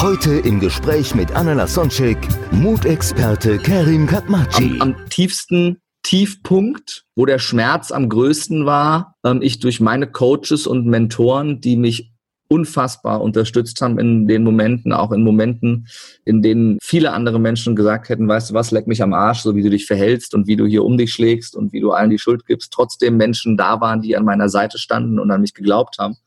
Heute im Gespräch mit Anna Lasonczek, Mutexperte Kerim Katmaci. am, am tiefsten Tiefpunkt, wo der Schmerz am größten war, ähm, ich durch meine Coaches und Mentoren, die mich unfassbar unterstützt haben in den Momenten, auch in Momenten, in denen viele andere Menschen gesagt hätten, weißt du was, leck mich am Arsch, so wie du dich verhältst und wie du hier um dich schlägst und wie du allen die Schuld gibst, trotzdem Menschen da waren, die an meiner Seite standen und an mich geglaubt haben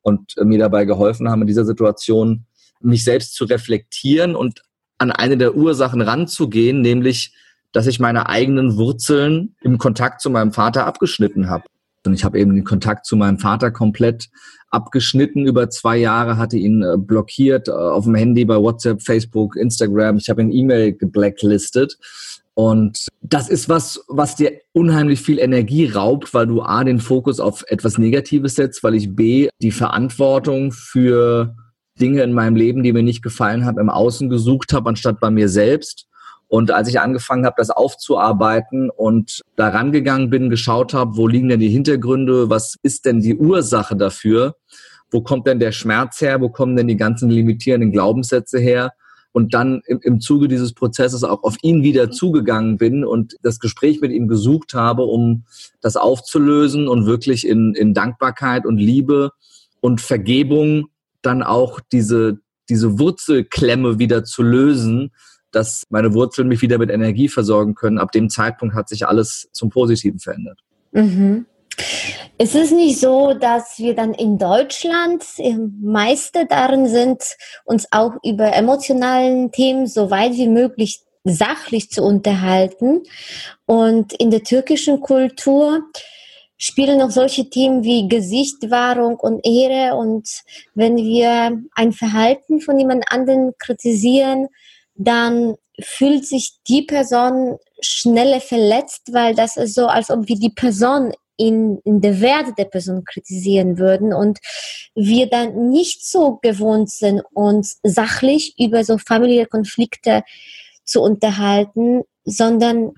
und äh, mir dabei geholfen haben, in dieser Situation mich selbst zu reflektieren und an eine der Ursachen ranzugehen, nämlich dass ich meine eigenen Wurzeln im Kontakt zu meinem Vater abgeschnitten habe. Und ich habe eben den Kontakt zu meinem Vater komplett abgeschnitten über zwei Jahre, hatte ihn äh, blockiert äh, auf dem Handy bei WhatsApp, Facebook, Instagram. Ich habe ihn E-Mail geblacklistet. Und das ist was, was dir unheimlich viel Energie raubt, weil du A, den Fokus auf etwas Negatives setzt, weil ich B, die Verantwortung für Dinge in meinem Leben, die mir nicht gefallen haben, im Außen gesucht habe, anstatt bei mir selbst. Und als ich angefangen habe, das aufzuarbeiten und da rangegangen bin, geschaut habe, wo liegen denn die Hintergründe, was ist denn die Ursache dafür, wo kommt denn der Schmerz her, wo kommen denn die ganzen limitierenden Glaubenssätze her und dann im, im Zuge dieses Prozesses auch auf ihn wieder zugegangen bin und das Gespräch mit ihm gesucht habe, um das aufzulösen und wirklich in, in Dankbarkeit und Liebe und Vergebung dann auch diese, diese Wurzelklemme wieder zu lösen, dass meine Wurzeln mich wieder mit Energie versorgen können. Ab dem Zeitpunkt hat sich alles zum Positiven verändert. Mhm. Es ist nicht so, dass wir dann in Deutschland Meister darin sind, uns auch über emotionalen Themen so weit wie möglich sachlich zu unterhalten. Und in der türkischen Kultur spielen noch solche Themen wie Gesichtwahrung und Ehre. Und wenn wir ein Verhalten von jemand anderen kritisieren, dann fühlt sich die Person schneller verletzt, weil das ist so, als ob wir die Person in, in der Werte der Person kritisieren würden und wir dann nicht so gewohnt sind, uns sachlich über so familiäre Konflikte zu unterhalten, sondern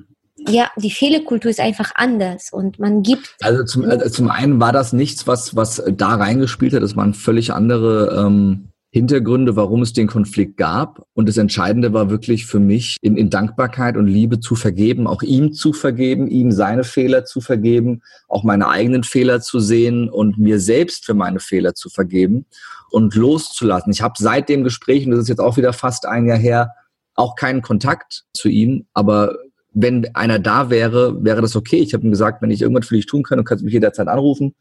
ja, die Fehlerkultur ist einfach anders und man gibt. Also zum, also zum einen war das nichts, was, was da reingespielt hat. Das waren völlig andere ähm, Hintergründe, warum es den Konflikt gab. Und das Entscheidende war wirklich für mich, in, in Dankbarkeit und Liebe zu vergeben, auch ihm zu vergeben, ihm seine Fehler zu vergeben, auch meine eigenen Fehler zu sehen und mir selbst für meine Fehler zu vergeben und loszulassen. Ich habe seit dem Gespräch, und das ist jetzt auch wieder fast ein Jahr her, auch keinen Kontakt zu ihm, aber wenn einer da wäre, wäre das okay. Ich habe ihm gesagt, wenn ich irgendwas für dich tun kann, du kannst mich jederzeit anrufen.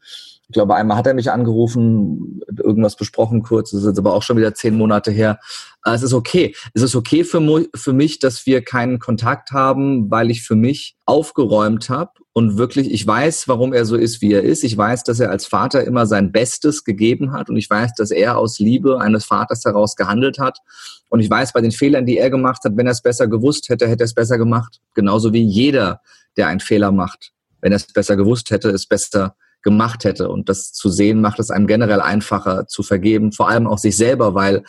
Ich glaube, einmal hat er mich angerufen, irgendwas besprochen kurz, das ist jetzt aber auch schon wieder zehn Monate her. Es ist okay. Es ist okay für, für mich, dass wir keinen Kontakt haben, weil ich für mich aufgeräumt habe und wirklich, ich weiß, warum er so ist, wie er ist. Ich weiß, dass er als Vater immer sein Bestes gegeben hat und ich weiß, dass er aus Liebe eines Vaters heraus gehandelt hat. Und ich weiß, bei den Fehlern, die er gemacht hat, wenn er es besser gewusst hätte, hätte er es besser gemacht. Genauso wie jeder, der einen Fehler macht. Wenn er es besser gewusst hätte, es besser gemacht hätte. Und das zu sehen, macht es einem generell einfacher zu vergeben, vor allem auch sich selber, weil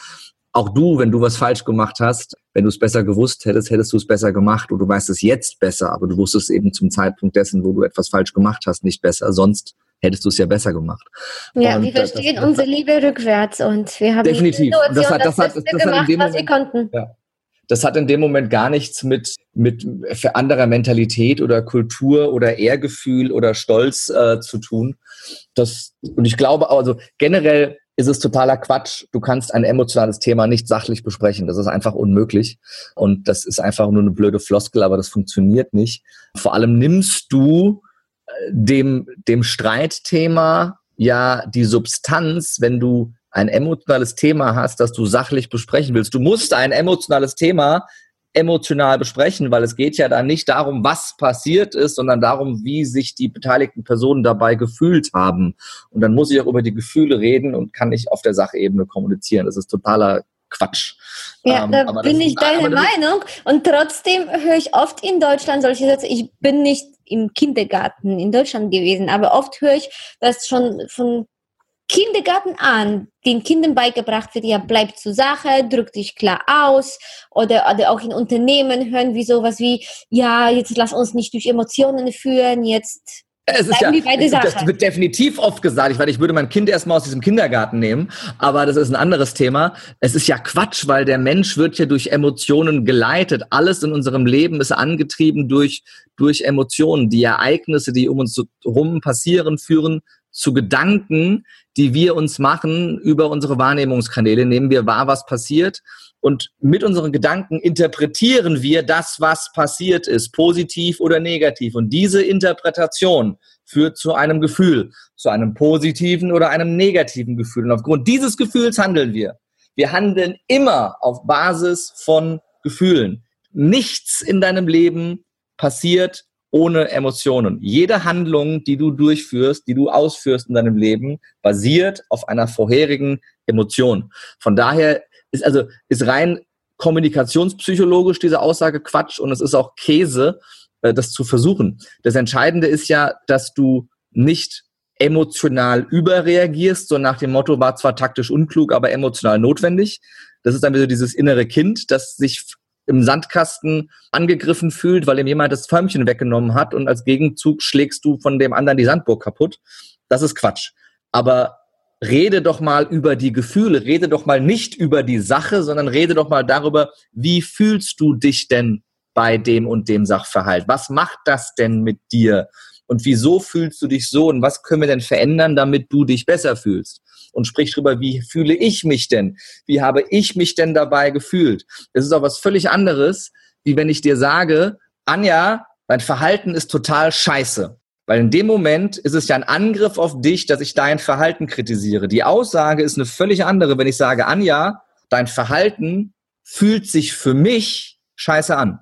auch du, wenn du was falsch gemacht hast, wenn du es besser gewusst hättest, hättest du es besser gemacht und du weißt es jetzt besser, aber du wusstest eben zum Zeitpunkt dessen, wo du etwas falsch gemacht hast, nicht besser. Sonst hättest du es ja besser gemacht. Ja, und wir verstehen das, das, unsere Liebe rückwärts und wir haben definitiv. das hat, das, das, das, das gemacht, was wir konnten. Ja das hat in dem Moment gar nichts mit, mit für anderer Mentalität oder Kultur oder Ehrgefühl oder Stolz äh, zu tun. Das, und ich glaube, also generell ist es totaler Quatsch. Du kannst ein emotionales Thema nicht sachlich besprechen. Das ist einfach unmöglich. Und das ist einfach nur eine blöde Floskel, aber das funktioniert nicht. Vor allem nimmst du äh, dem, dem Streitthema ja die Substanz, wenn du ein emotionales Thema hast, das du sachlich besprechen willst. Du musst ein emotionales Thema emotional besprechen, weil es geht ja da nicht darum, was passiert ist, sondern darum, wie sich die beteiligten Personen dabei gefühlt haben. Und dann muss ich auch über die Gefühle reden und kann nicht auf der Sachebene kommunizieren. Das ist totaler Quatsch. Ja, ähm, da bin ich deiner Meinung. Und trotzdem höre ich oft in Deutschland solche Sätze. Ich bin nicht im Kindergarten in Deutschland gewesen, aber oft höre ich, dass schon von Kindergarten an den Kindern beigebracht wird, ja, bleib zur Sache, drück dich klar aus. Oder, oder auch in Unternehmen hören wir sowas wie, ja, jetzt lass uns nicht durch Emotionen führen, jetzt es ist ja, das wird definitiv oft gesagt. Ich, weil ich würde mein Kind erstmal aus diesem Kindergarten nehmen, aber das ist ein anderes Thema. Es ist ja Quatsch, weil der Mensch wird ja durch Emotionen geleitet. Alles in unserem Leben ist angetrieben durch, durch Emotionen. Die Ereignisse, die um uns herum passieren, führen zu Gedanken, die wir uns machen über unsere Wahrnehmungskanäle. Nehmen wir wahr, was passiert und mit unseren Gedanken interpretieren wir das, was passiert ist, positiv oder negativ. Und diese Interpretation führt zu einem Gefühl, zu einem positiven oder einem negativen Gefühl. Und aufgrund dieses Gefühls handeln wir. Wir handeln immer auf Basis von Gefühlen. Nichts in deinem Leben passiert ohne Emotionen. Jede Handlung, die du durchführst, die du ausführst in deinem Leben, basiert auf einer vorherigen Emotion. Von daher ist also ist rein kommunikationspsychologisch diese Aussage Quatsch und es ist auch Käse, äh, das zu versuchen. Das Entscheidende ist ja, dass du nicht emotional überreagierst, so nach dem Motto war zwar taktisch unklug, aber emotional notwendig. Das ist dann wieder dieses innere Kind, das sich im Sandkasten angegriffen fühlt, weil ihm jemand das Förmchen weggenommen hat und als Gegenzug schlägst du von dem anderen die Sandburg kaputt. Das ist Quatsch. Aber rede doch mal über die Gefühle, rede doch mal nicht über die Sache, sondern rede doch mal darüber, wie fühlst du dich denn bei dem und dem Sachverhalt? Was macht das denn mit dir? Und wieso fühlst du dich so? Und was können wir denn verändern, damit du dich besser fühlst? Und sprich darüber, wie fühle ich mich denn? Wie habe ich mich denn dabei gefühlt? Das ist auch was völlig anderes, wie wenn ich dir sage, Anja, dein Verhalten ist total scheiße. Weil in dem Moment ist es ja ein Angriff auf dich, dass ich dein Verhalten kritisiere. Die Aussage ist eine völlig andere, wenn ich sage, Anja, dein Verhalten fühlt sich für mich scheiße an.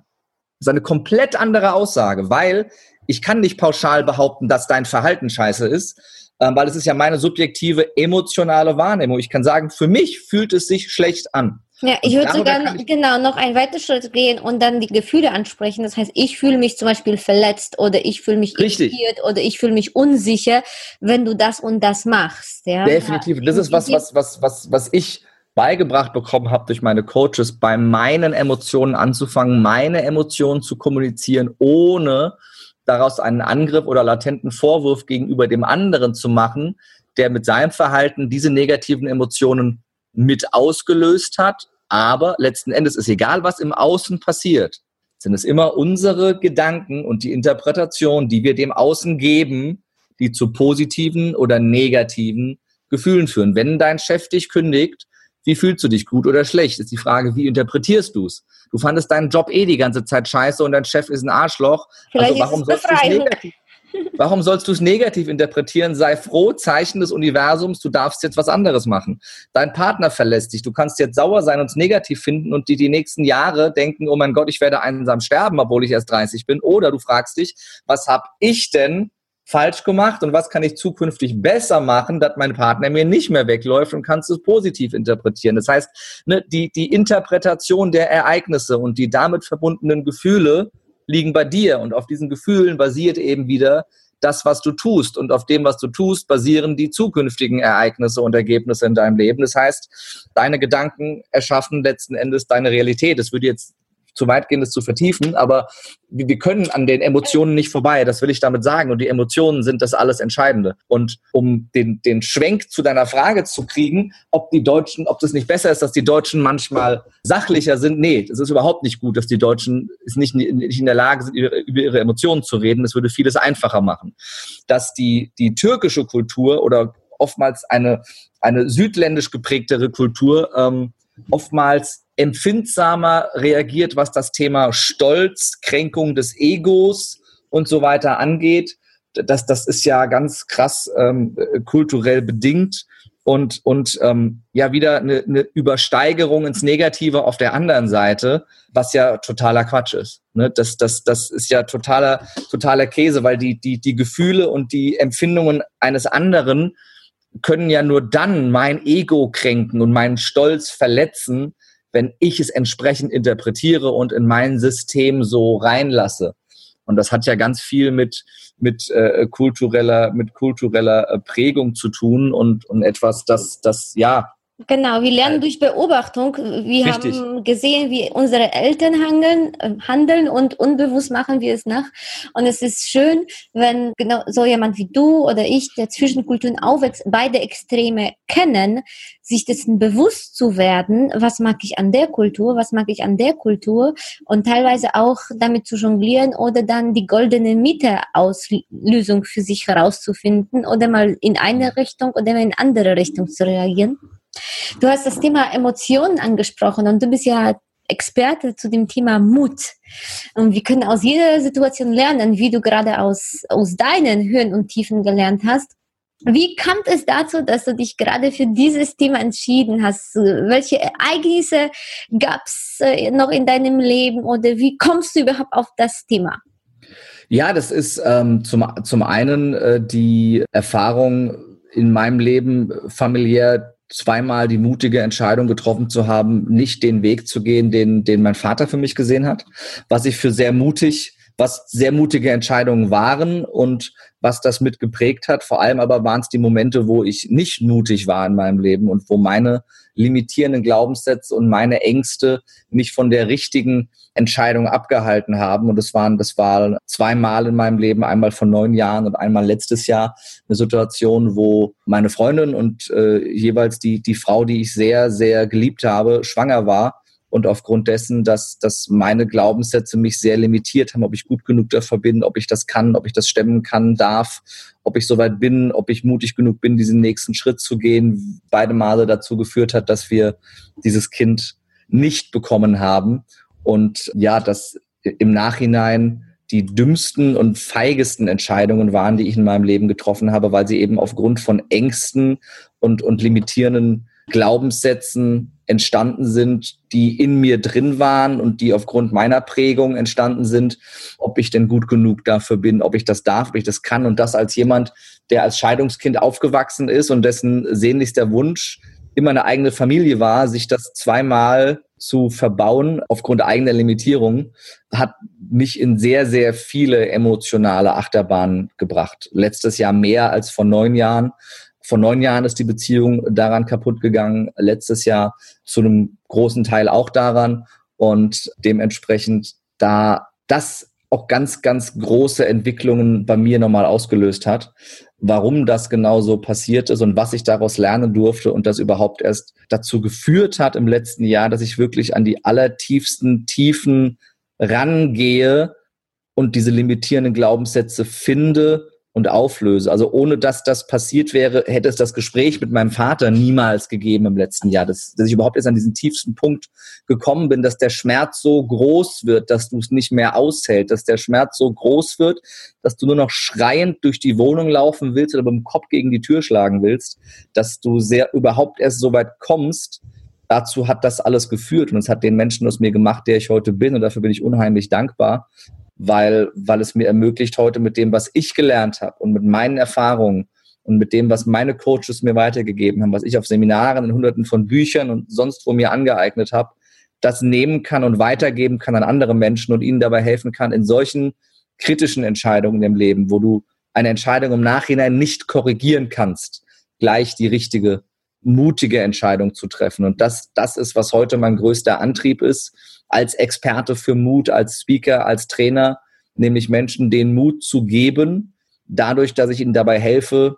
Das ist eine komplett andere Aussage, weil ich kann nicht pauschal behaupten, dass dein Verhalten scheiße ist, ähm, weil es ist ja meine subjektive emotionale Wahrnehmung. Ich kann sagen, für mich fühlt es sich schlecht an. Ja, ich würde sogar genau noch einen weiteren Schritt gehen und dann die Gefühle ansprechen. Das heißt, ich fühle mich zum Beispiel verletzt oder ich fühle mich Richtig. irritiert oder ich fühle mich unsicher, wenn du das und das machst. Ja? Definitiv. Das ist was, was, was, was, was ich beigebracht bekommen habe durch meine Coaches, bei meinen Emotionen anzufangen, meine Emotionen zu kommunizieren, ohne daraus einen Angriff oder latenten Vorwurf gegenüber dem anderen zu machen, der mit seinem Verhalten diese negativen Emotionen mit ausgelöst hat. Aber letzten Endes ist egal, was im Außen passiert, sind es immer unsere Gedanken und die Interpretation, die wir dem Außen geben, die zu positiven oder negativen Gefühlen führen. Wenn dein Chef dich kündigt, wie fühlst du dich, gut oder schlecht? Ist die Frage, wie interpretierst du es? Du fandest deinen Job eh die ganze Zeit scheiße und dein Chef ist ein Arschloch. Vielleicht also warum sollst du es negativ? Warum sollst du es negativ interpretieren? Sei froh, Zeichen des Universums, du darfst jetzt was anderes machen. Dein Partner verlässt dich, du kannst jetzt sauer sein und es negativ finden und die die nächsten Jahre denken, oh mein Gott, ich werde einsam sterben, obwohl ich erst 30 bin. Oder du fragst dich, was habe ich denn falsch gemacht und was kann ich zukünftig besser machen, dass mein Partner mir nicht mehr wegläuft und kannst es positiv interpretieren. Das heißt, ne, die, die Interpretation der Ereignisse und die damit verbundenen Gefühle liegen bei dir und auf diesen Gefühlen basiert eben wieder das, was du tust. Und auf dem, was du tust, basieren die zukünftigen Ereignisse und Ergebnisse in deinem Leben. Das heißt, deine Gedanken erschaffen letzten Endes deine Realität. Das würde jetzt zu weit gehen, das zu vertiefen, aber wir können an den Emotionen nicht vorbei, das will ich damit sagen. Und die Emotionen sind das alles Entscheidende. Und um den, den Schwenk zu deiner Frage zu kriegen, ob die Deutschen, ob das nicht besser ist, dass die Deutschen manchmal sachlicher sind, nee, das ist überhaupt nicht gut, dass die Deutschen nicht, nicht in der Lage sind, über, über ihre Emotionen zu reden. Das würde vieles einfacher machen. Dass die, die türkische Kultur oder oftmals eine, eine südländisch geprägtere Kultur ähm, oftmals empfindsamer reagiert, was das Thema Stolz, Kränkung des Egos und so weiter angeht. Das, das ist ja ganz krass ähm, kulturell bedingt. und, und ähm, ja wieder eine, eine Übersteigerung ins Negative auf der anderen Seite, was ja totaler Quatsch ist. Ne? Das, das, das ist ja totaler, totaler Käse, weil die, die, die Gefühle und die Empfindungen eines anderen können ja nur dann mein Ego kränken und meinen Stolz verletzen, wenn ich es entsprechend interpretiere und in mein System so reinlasse. Und das hat ja ganz viel mit, mit äh, kultureller, mit kultureller äh, Prägung zu tun und, und etwas, das, das ja Genau, wir lernen durch Beobachtung. Wir Richtig. haben gesehen, wie unsere Eltern handeln, äh, handeln und unbewusst machen wir es nach. Und es ist schön, wenn genau so jemand wie du oder ich, der zwischen Kulturen aufwächst, beide Extreme kennen, sich dessen bewusst zu werden, was mag ich an der Kultur, was mag ich an der Kultur und teilweise auch damit zu jonglieren oder dann die goldene Mitte-Auslösung für sich herauszufinden oder mal in eine Richtung oder in andere Richtung zu reagieren. Du hast das Thema Emotionen angesprochen und du bist ja Experte zu dem Thema Mut. Und wir können aus jeder Situation lernen, wie du gerade aus, aus deinen Höhen und Tiefen gelernt hast. Wie kam es dazu, dass du dich gerade für dieses Thema entschieden hast? Welche Ereignisse gab es äh, noch in deinem Leben oder wie kommst du überhaupt auf das Thema? Ja, das ist ähm, zum, zum einen äh, die Erfahrung in meinem Leben familiär zweimal die mutige Entscheidung getroffen zu haben, nicht den Weg zu gehen, den, den mein Vater für mich gesehen hat, was ich für sehr mutig, was sehr mutige Entscheidungen waren und was das mit geprägt hat. Vor allem aber waren es die Momente, wo ich nicht mutig war in meinem Leben und wo meine limitierenden Glaubenssätze und meine Ängste mich von der richtigen Entscheidung abgehalten haben. Und das waren, das war zweimal in meinem Leben, einmal vor neun Jahren und einmal letztes Jahr eine Situation, wo meine Freundin und äh, jeweils die, die Frau, die ich sehr, sehr geliebt habe, schwanger war und aufgrund dessen, dass, dass meine Glaubenssätze mich sehr limitiert haben, ob ich gut genug dafür bin, ob ich das kann, ob ich das stemmen kann, darf, ob ich soweit bin, ob ich mutig genug bin, diesen nächsten Schritt zu gehen, beide Male dazu geführt hat, dass wir dieses Kind nicht bekommen haben. Und ja, dass im Nachhinein die dümmsten und feigesten Entscheidungen waren, die ich in meinem Leben getroffen habe, weil sie eben aufgrund von Ängsten und, und limitierenden Glaubenssätzen entstanden sind, die in mir drin waren und die aufgrund meiner Prägung entstanden sind, ob ich denn gut genug dafür bin, ob ich das darf, ob ich das kann und das als jemand, der als Scheidungskind aufgewachsen ist und dessen sehnlichster Wunsch immer eine eigene Familie war, sich das zweimal zu verbauen aufgrund eigener Limitierung, hat mich in sehr, sehr viele emotionale Achterbahnen gebracht. Letztes Jahr mehr als vor neun Jahren vor neun Jahren ist die Beziehung daran kaputt gegangen. Letztes Jahr zu einem großen Teil auch daran. Und dementsprechend, da das auch ganz, ganz große Entwicklungen bei mir nochmal ausgelöst hat, warum das genau so passiert ist und was ich daraus lernen durfte und das überhaupt erst dazu geführt hat im letzten Jahr, dass ich wirklich an die allertiefsten Tiefen rangehe und diese limitierenden Glaubenssätze finde und auflöse. Also ohne dass das passiert wäre, hätte es das Gespräch mit meinem Vater niemals gegeben im letzten Jahr, dass, dass ich überhaupt erst an diesen tiefsten Punkt gekommen bin, dass der Schmerz so groß wird, dass du es nicht mehr aushält, dass der Schmerz so groß wird, dass du nur noch schreiend durch die Wohnung laufen willst oder mit dem Kopf gegen die Tür schlagen willst, dass du sehr überhaupt erst so weit kommst. Dazu hat das alles geführt und es hat den Menschen aus mir gemacht, der ich heute bin und dafür bin ich unheimlich dankbar weil, weil es mir ermöglicht, heute mit dem, was ich gelernt habe und mit meinen Erfahrungen und mit dem, was meine Coaches mir weitergegeben haben, was ich auf Seminaren in hunderten von Büchern und sonst wo mir angeeignet habe, das nehmen kann und weitergeben kann an andere Menschen und ihnen dabei helfen kann in solchen kritischen Entscheidungen im Leben, wo du eine Entscheidung im Nachhinein nicht korrigieren kannst, gleich die richtige, mutige Entscheidung zu treffen. Und das, das ist, was heute mein größter Antrieb ist, als Experte für Mut, als Speaker, als Trainer, nämlich Menschen den Mut zu geben, dadurch, dass ich ihnen dabei helfe,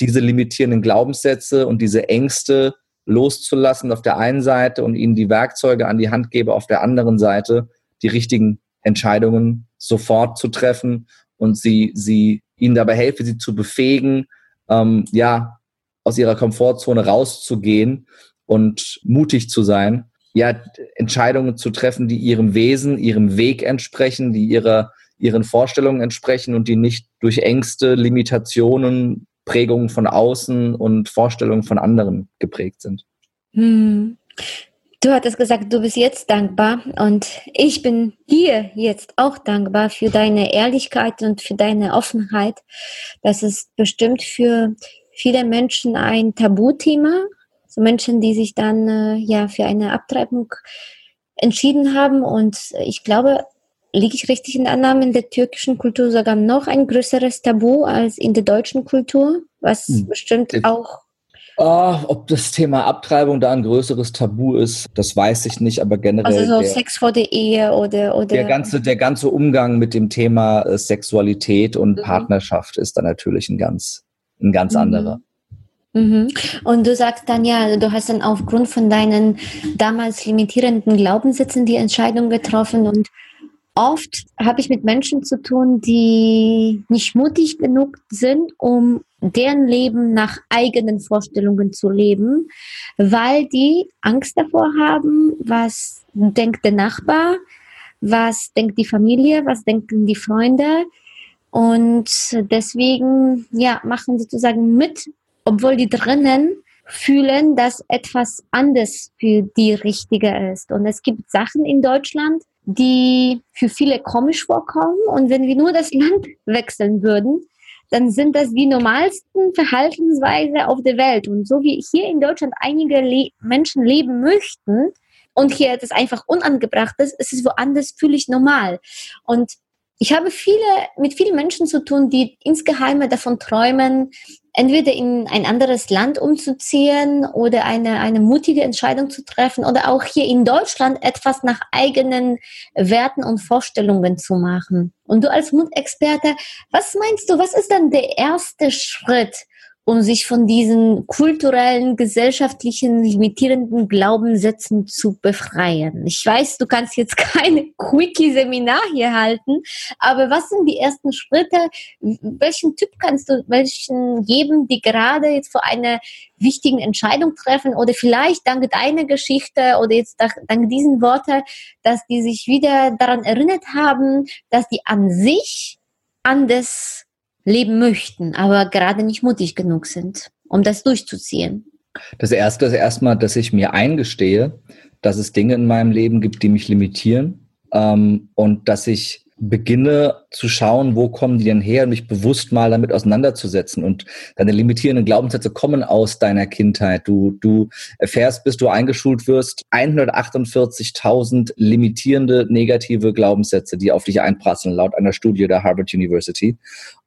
diese limitierenden Glaubenssätze und diese Ängste loszulassen auf der einen Seite und ihnen die Werkzeuge an die Hand gebe auf der anderen Seite, die richtigen Entscheidungen sofort zu treffen und sie, sie ihnen dabei helfe, sie zu befähigen, ähm, ja, aus ihrer Komfortzone rauszugehen und mutig zu sein ja, Entscheidungen zu treffen, die ihrem Wesen, ihrem Weg entsprechen, die ihrer, ihren Vorstellungen entsprechen und die nicht durch Ängste, Limitationen Prägungen von außen und Vorstellungen von anderen geprägt sind. Hm. Du hattest gesagt, du bist jetzt dankbar und ich bin dir jetzt auch dankbar für deine Ehrlichkeit und für deine Offenheit. Das ist bestimmt für viele Menschen ein Tabuthema. So Menschen, die sich dann äh, ja für eine Abtreibung entschieden haben und ich glaube, liege ich richtig in der Annahme, in der türkischen Kultur sogar noch ein größeres Tabu als in der deutschen Kultur, was hm. bestimmt auch Oh, ob das Thema Abtreibung da ein größeres Tabu ist, das weiß ich nicht, aber generell. Also so der, Sex vor der Ehe oder, oder. Der ganze, der ganze Umgang mit dem Thema äh, Sexualität und mhm. Partnerschaft ist dann natürlich ein ganz, ein ganz mhm. anderer. Mhm. Und du sagst dann ja, du hast dann aufgrund von deinen damals limitierenden Glaubenssätzen die Entscheidung getroffen und oft habe ich mit Menschen zu tun, die nicht mutig genug sind, um deren Leben nach eigenen Vorstellungen zu leben, weil die Angst davor haben, was denkt der Nachbar, was denkt die Familie, was denken die Freunde. Und deswegen, ja, machen sozusagen mit, obwohl die drinnen fühlen, dass etwas anders für die richtige ist. Und es gibt Sachen in Deutschland, die für viele komisch vorkommen. Und wenn wir nur das Land wechseln würden, dann sind das die normalsten Verhaltensweise auf der Welt. Und so wie hier in Deutschland einige Le Menschen leben möchten und hier das einfach unangebracht ist, ist es woanders völlig normal. Und ich habe viele, mit vielen Menschen zu tun, die insgeheim davon träumen, entweder in ein anderes Land umzuziehen oder eine, eine mutige Entscheidung zu treffen oder auch hier in Deutschland etwas nach eigenen Werten und Vorstellungen zu machen. Und du als Mutexperte, was meinst du, was ist dann der erste Schritt, um sich von diesen kulturellen, gesellschaftlichen, limitierenden Glaubenssätzen zu befreien. Ich weiß, du kannst jetzt keine Quickie-Seminar hier halten, aber was sind die ersten Schritte? Welchen Typ kannst du welchen geben, die gerade jetzt vor einer wichtigen Entscheidung treffen oder vielleicht dank deiner Geschichte oder jetzt dank diesen Worten, dass die sich wieder daran erinnert haben, dass die an sich anders leben möchten, aber gerade nicht mutig genug sind, um das durchzuziehen? Das erste ist erstmal, dass ich mir eingestehe, dass es Dinge in meinem Leben gibt, die mich limitieren ähm, und dass ich beginne zu schauen, wo kommen die denn her und mich bewusst mal damit auseinanderzusetzen. Und deine limitierenden Glaubenssätze kommen aus deiner Kindheit. Du, du erfährst, bis du eingeschult wirst, 148.000 limitierende negative Glaubenssätze, die auf dich einprasseln, laut einer Studie der Harvard University.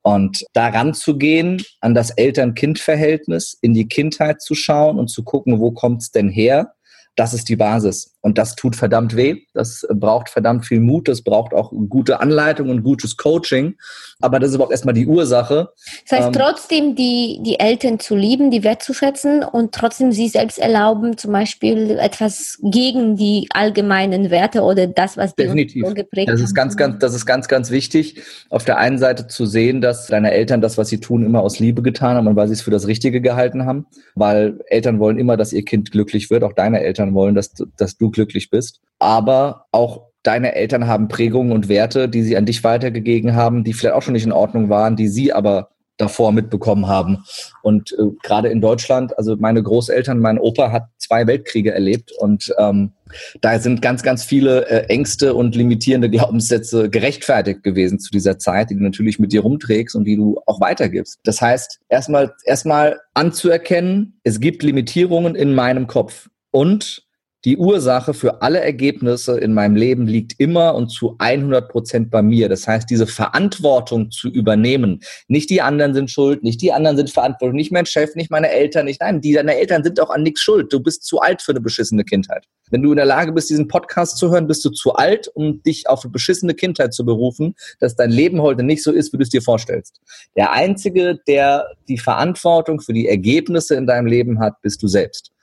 Und daran zu gehen, an das Eltern-Kind-Verhältnis, in die Kindheit zu schauen und zu gucken, wo kommt es denn her? das ist die Basis. Und das tut verdammt weh. Das braucht verdammt viel Mut. Das braucht auch gute Anleitung und gutes Coaching. Aber das ist überhaupt erstmal die Ursache. Das heißt, ähm, trotzdem die, die Eltern zu lieben, die wertzuschätzen und trotzdem sie selbst erlauben, zum Beispiel etwas gegen die allgemeinen Werte oder das, was die definitiv. geprägt das ist. Ganz, ganz, das ist ganz, ganz wichtig, auf der einen Seite zu sehen, dass deine Eltern das, was sie tun, immer aus Liebe getan haben und weil sie es für das Richtige gehalten haben. Weil Eltern wollen immer, dass ihr Kind glücklich wird. Auch deine Eltern Eltern wollen, dass, dass du glücklich bist. Aber auch deine Eltern haben Prägungen und Werte, die sie an dich weitergegeben haben, die vielleicht auch schon nicht in Ordnung waren, die sie aber davor mitbekommen haben. Und äh, gerade in Deutschland, also meine Großeltern, mein Opa hat zwei Weltkriege erlebt und ähm, da sind ganz, ganz viele äh, Ängste und limitierende Glaubenssätze gerechtfertigt gewesen zu dieser Zeit, die du natürlich mit dir rumträgst und die du auch weitergibst. Das heißt, erstmal erstmal anzuerkennen, es gibt Limitierungen in meinem Kopf. Und die Ursache für alle Ergebnisse in meinem Leben liegt immer und zu 100 Prozent bei mir. Das heißt, diese Verantwortung zu übernehmen. Nicht die anderen sind schuld, nicht die anderen sind verantwortlich, nicht mein Chef, nicht meine Eltern, nicht nein, die deine Eltern sind auch an nichts schuld. Du bist zu alt für eine beschissene Kindheit. Wenn du in der Lage bist, diesen Podcast zu hören, bist du zu alt, um dich auf eine beschissene Kindheit zu berufen, dass dein Leben heute nicht so ist, wie du es dir vorstellst. Der einzige, der die Verantwortung für die Ergebnisse in deinem Leben hat, bist du selbst.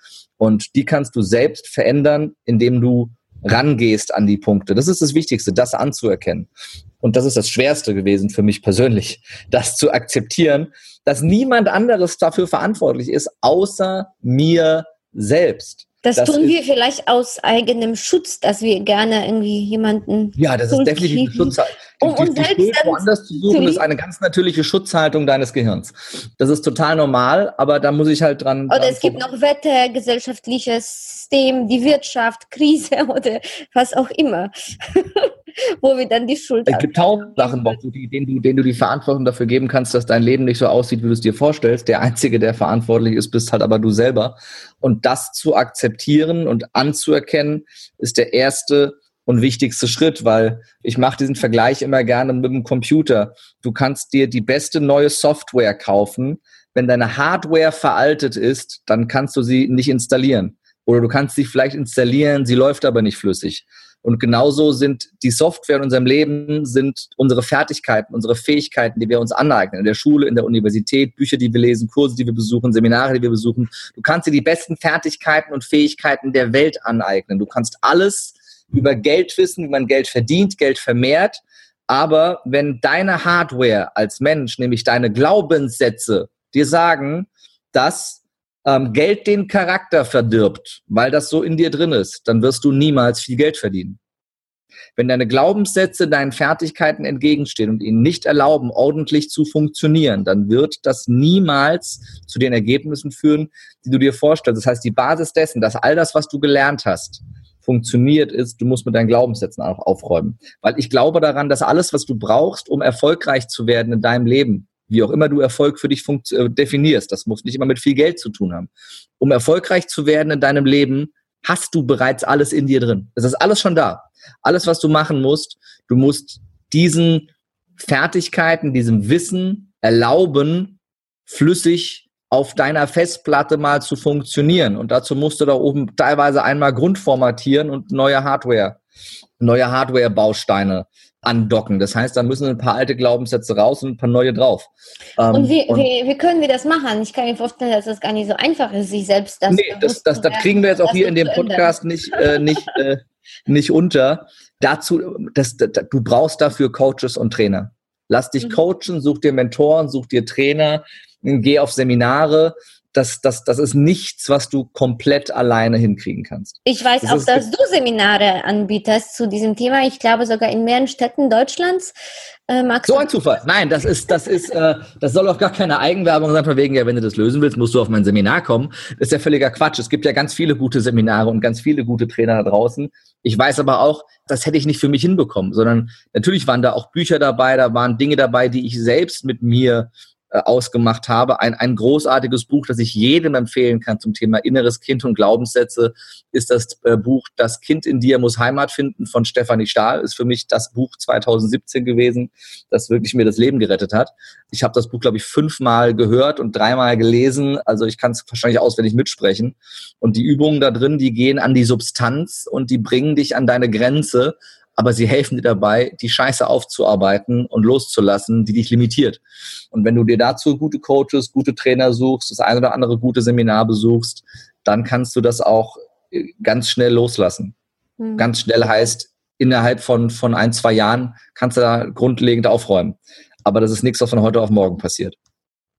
Und die kannst du selbst verändern, indem du rangehst an die Punkte. Das ist das Wichtigste, das anzuerkennen. Und das ist das Schwerste gewesen für mich persönlich, das zu akzeptieren, dass niemand anderes dafür verantwortlich ist, außer mir selbst. Das, das tun wir vielleicht aus eigenem Schutz, dass wir gerne irgendwie jemanden. Ja, das ist definitiv eine Schutzhaltung. Um uns selbst woanders zu suchen, ist eine ganz natürliche Schutzhaltung deines Gehirns. Das ist total normal, aber da muss ich halt dran. Oder dran es gibt noch Wetter, gesellschaftliches System, die Wirtschaft, Krise oder was auch immer. Wo wir dann die Schuld haben. Es gibt tausend Sachen, denen du, denen du die Verantwortung dafür geben kannst, dass dein Leben nicht so aussieht, wie du es dir vorstellst. Der Einzige, der verantwortlich ist, bist halt aber du selber. Und das zu akzeptieren und anzuerkennen, ist der erste und wichtigste Schritt, weil ich mache diesen Vergleich immer gerne mit dem Computer. Du kannst dir die beste neue Software kaufen. Wenn deine Hardware veraltet ist, dann kannst du sie nicht installieren. Oder du kannst sie vielleicht installieren, sie läuft aber nicht flüssig. Und genauso sind die Software in unserem Leben, sind unsere Fertigkeiten, unsere Fähigkeiten, die wir uns aneignen, in der Schule, in der Universität, Bücher, die wir lesen, Kurse, die wir besuchen, Seminare, die wir besuchen. Du kannst dir die besten Fertigkeiten und Fähigkeiten der Welt aneignen. Du kannst alles über Geld wissen, wie man Geld verdient, Geld vermehrt. Aber wenn deine Hardware als Mensch, nämlich deine Glaubenssätze, dir sagen, dass ähm, Geld den Charakter verdirbt, weil das so in dir drin ist, dann wirst du niemals viel Geld verdienen. Wenn deine Glaubenssätze deinen Fertigkeiten entgegenstehen und ihnen nicht erlauben, ordentlich zu funktionieren, dann wird das niemals zu den Ergebnissen führen, die du dir vorstellst. Das heißt, die Basis dessen, dass all das, was du gelernt hast, funktioniert, ist, du musst mit deinen Glaubenssätzen auch aufräumen. Weil ich glaube daran, dass alles, was du brauchst, um erfolgreich zu werden in deinem Leben, wie auch immer du Erfolg für dich äh, definierst. Das muss nicht immer mit viel Geld zu tun haben. Um erfolgreich zu werden in deinem Leben, hast du bereits alles in dir drin. Es ist alles schon da. Alles, was du machen musst, du musst diesen Fertigkeiten, diesem Wissen erlauben, flüssig auf deiner Festplatte mal zu funktionieren. Und dazu musst du da oben teilweise einmal grundformatieren und neue Hardware, neue Hardware-Bausteine andocken. Das heißt, da müssen ein paar alte Glaubenssätze raus und ein paar neue drauf. Ähm, und, wie, und wie, wie, können wir das machen? Ich kann mir vorstellen, dass das gar nicht so einfach ist, sich selbst das Nee, das, das, das kriegen wir jetzt auch hier in dem Podcast nicht, äh, nicht, äh, nicht unter. Dazu, das, das, du brauchst dafür Coaches und Trainer. Lass dich mhm. coachen, such dir Mentoren, such dir Trainer, geh auf Seminare das, das, das ist nichts, was du komplett alleine hinkriegen kannst. Ich weiß das auch, dass du Seminare anbietest zu diesem Thema. Ich glaube sogar in mehreren Städten Deutschlands. Äh, so ein Zufall. Nein, das ist, das ist, äh, das soll auch gar keine Eigenwerbung sein, von wegen, ja, wenn du das lösen willst, musst du auf mein Seminar kommen. Das ist ja völliger Quatsch. Es gibt ja ganz viele gute Seminare und ganz viele gute Trainer da draußen. Ich weiß aber auch, das hätte ich nicht für mich hinbekommen, sondern natürlich waren da auch Bücher dabei, da waren Dinge dabei, die ich selbst mit mir ausgemacht habe. Ein, ein großartiges Buch, das ich jedem empfehlen kann zum Thema inneres Kind und Glaubenssätze, ist das äh, Buch Das Kind in dir muss Heimat finden von Stefanie Stahl. Ist für mich das Buch 2017 gewesen, das wirklich mir das Leben gerettet hat. Ich habe das Buch, glaube ich, fünfmal gehört und dreimal gelesen. Also ich kann es wahrscheinlich auswendig mitsprechen. Und die Übungen da drin, die gehen an die Substanz und die bringen dich an deine Grenze aber sie helfen dir dabei, die Scheiße aufzuarbeiten und loszulassen, die dich limitiert. Und wenn du dir dazu gute Coaches, gute Trainer suchst, das eine oder andere gute Seminar besuchst, dann kannst du das auch äh, ganz schnell loslassen. Mhm. Ganz schnell heißt, innerhalb von, von ein, zwei Jahren kannst du da grundlegend aufräumen. Aber das ist nichts, was von heute auf morgen passiert.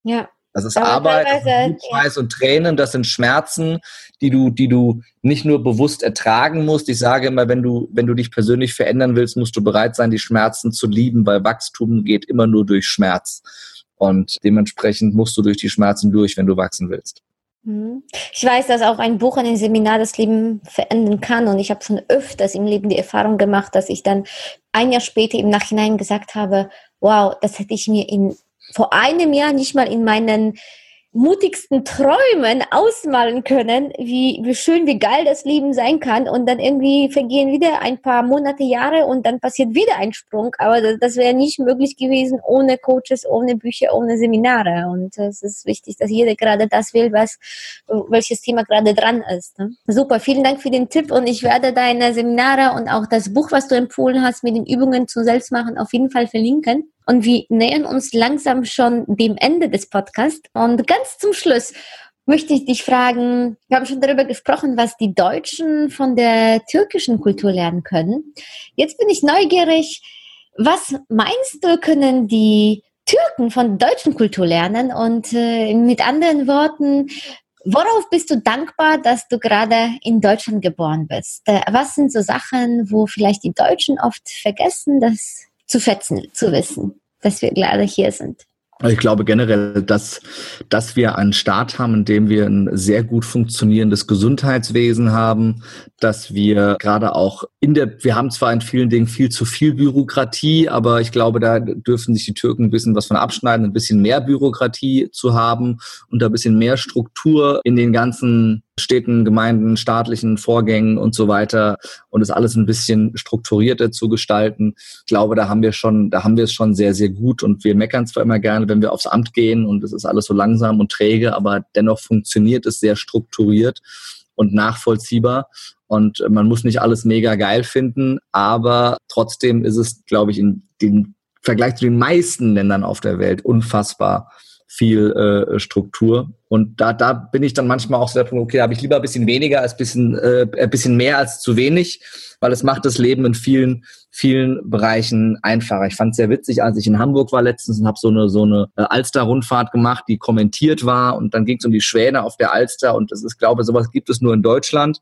Ja, das ist Arbeit, Schweiß ja. und Tränen, das sind Schmerzen, die du, die du nicht nur bewusst ertragen musst. Ich sage immer, wenn du, wenn du dich persönlich verändern willst, musst du bereit sein, die Schmerzen zu lieben, weil Wachstum geht immer nur durch Schmerz. Und dementsprechend musst du durch die Schmerzen durch, wenn du wachsen willst. Mhm. Ich weiß, dass auch ein Buch, ein Seminar das Leben verändern kann. Und ich habe schon öfters im Leben die Erfahrung gemacht, dass ich dann ein Jahr später im Nachhinein gesagt habe, wow, das hätte ich mir in vor einem Jahr nicht mal in meinen mutigsten Träumen ausmalen können, wie, wie schön, wie geil das Leben sein kann. Und dann irgendwie vergehen wieder ein paar Monate, Jahre und dann passiert wieder ein Sprung. Aber das, das wäre nicht möglich gewesen ohne Coaches, ohne Bücher, ohne Seminare. Und es ist wichtig, dass jeder gerade das will, was, welches Thema gerade dran ist. Ne? Super, vielen Dank für den Tipp und ich werde deine Seminare und auch das Buch, was du empfohlen hast mit den Übungen zum Selbstmachen auf jeden Fall verlinken. Und wir nähern uns langsam schon dem Ende des Podcasts. Und ganz zum Schluss möchte ich dich fragen, wir haben schon darüber gesprochen, was die Deutschen von der türkischen Kultur lernen können. Jetzt bin ich neugierig, was meinst du, können die Türken von der deutschen Kultur lernen? Und äh, mit anderen Worten, Worauf bist du dankbar, dass du gerade in Deutschland geboren bist? Äh, was sind so Sachen, wo vielleicht die Deutschen oft vergessen, das zu schätzen, zu wissen, dass wir gerade hier sind? Ich glaube generell, dass, dass wir einen Staat haben, in dem wir ein sehr gut funktionierendes Gesundheitswesen haben, dass wir gerade auch in der, wir haben zwar in vielen Dingen viel zu viel Bürokratie, aber ich glaube, da dürfen sich die Türken ein bisschen was von abschneiden, ein bisschen mehr Bürokratie zu haben und ein bisschen mehr Struktur in den ganzen Städten, Gemeinden, staatlichen Vorgängen und so weiter und es alles ein bisschen strukturierter zu gestalten. Ich glaube, da haben wir schon, da haben wir es schon sehr, sehr gut und wir meckern zwar immer gerne, wenn wir aufs Amt gehen und es ist alles so langsam und träge, aber dennoch funktioniert es sehr strukturiert und nachvollziehbar. Und man muss nicht alles mega geil finden, aber trotzdem ist es, glaube ich, in dem Vergleich zu den meisten Ländern auf der Welt unfassbar viel äh, Struktur. Und da, da bin ich dann manchmal auch so der Punkt, okay, da habe ich lieber ein bisschen weniger als ein bisschen, äh, ein bisschen mehr als zu wenig, weil es macht das Leben in vielen, vielen Bereichen einfacher. Ich fand es sehr witzig, als ich in Hamburg war letztens und habe so eine, so eine äh, Alster-Rundfahrt gemacht, die kommentiert war und dann ging es um die Schwäne auf der Alster und das ist, glaube ich, sowas gibt es nur in Deutschland.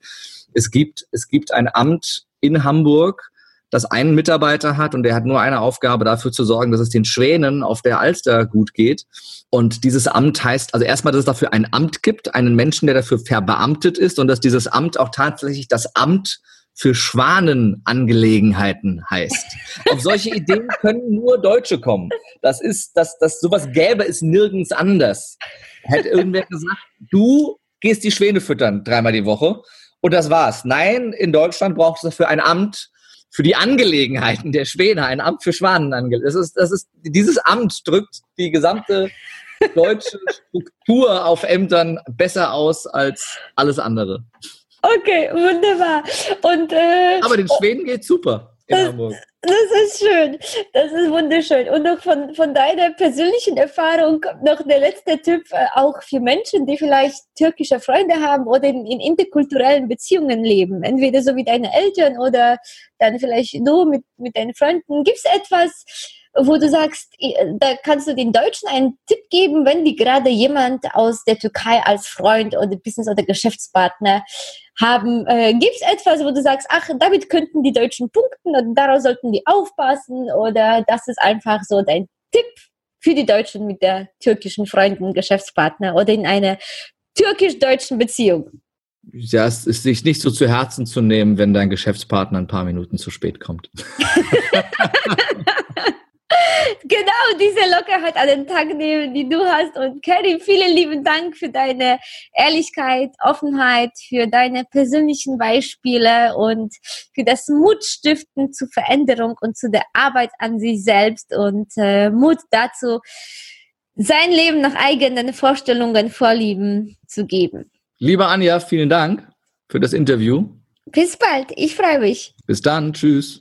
Es gibt, es gibt ein Amt in Hamburg, das einen Mitarbeiter hat und der hat nur eine Aufgabe, dafür zu sorgen, dass es den Schwänen auf der Alster gut geht. Und dieses Amt heißt, also erstmal, dass es dafür ein Amt gibt, einen Menschen, der dafür verbeamtet ist und dass dieses Amt auch tatsächlich das Amt für Schwanenangelegenheiten heißt. Auf solche Ideen können nur Deutsche kommen. Das ist, das, das, sowas gäbe es nirgends anders. Hätte irgendwer gesagt, du gehst die Schwäne füttern dreimal die Woche und das war's. Nein, in Deutschland braucht es dafür ein Amt für die Angelegenheiten der Schwäne, ein Amt für Schwanenangelegenheiten. Das ist, das ist, dieses Amt drückt die gesamte deutsche Struktur auf Ämtern besser aus als alles andere. Okay, wunderbar. Und, äh, Aber den Schweden geht super in das, Hamburg. Das ist schön. Das ist wunderschön. Und noch von, von deiner persönlichen Erfahrung noch der letzte Tipp, äh, auch für Menschen, die vielleicht türkische Freunde haben oder in, in interkulturellen Beziehungen leben. Entweder so wie deine Eltern oder dann vielleicht du mit, mit deinen Freunden. Gibt es etwas, wo du sagst, da kannst du den Deutschen einen Tipp geben, wenn die gerade jemand aus der Türkei als Freund oder Business- oder Geschäftspartner haben. Äh, Gibt es etwas, wo du sagst, ach, damit könnten die Deutschen punkten und daraus sollten die aufpassen oder das ist einfach so dein Tipp für die Deutschen mit der türkischen Freunden, Geschäftspartner oder in einer türkisch-deutschen Beziehung? Ja, es ist sich nicht so zu Herzen zu nehmen, wenn dein Geschäftspartner ein paar Minuten zu spät kommt. genau diese Lockerheit an den Tag nehmen, die du hast. Und Karim, vielen lieben Dank für deine Ehrlichkeit, Offenheit, für deine persönlichen Beispiele und für das Mutstiften zur Veränderung und zu der Arbeit an sich selbst und äh, Mut dazu, sein Leben nach eigenen Vorstellungen, Vorlieben zu geben. Lieber Anja, vielen Dank für das Interview. Bis bald, ich freue mich. Bis dann, tschüss.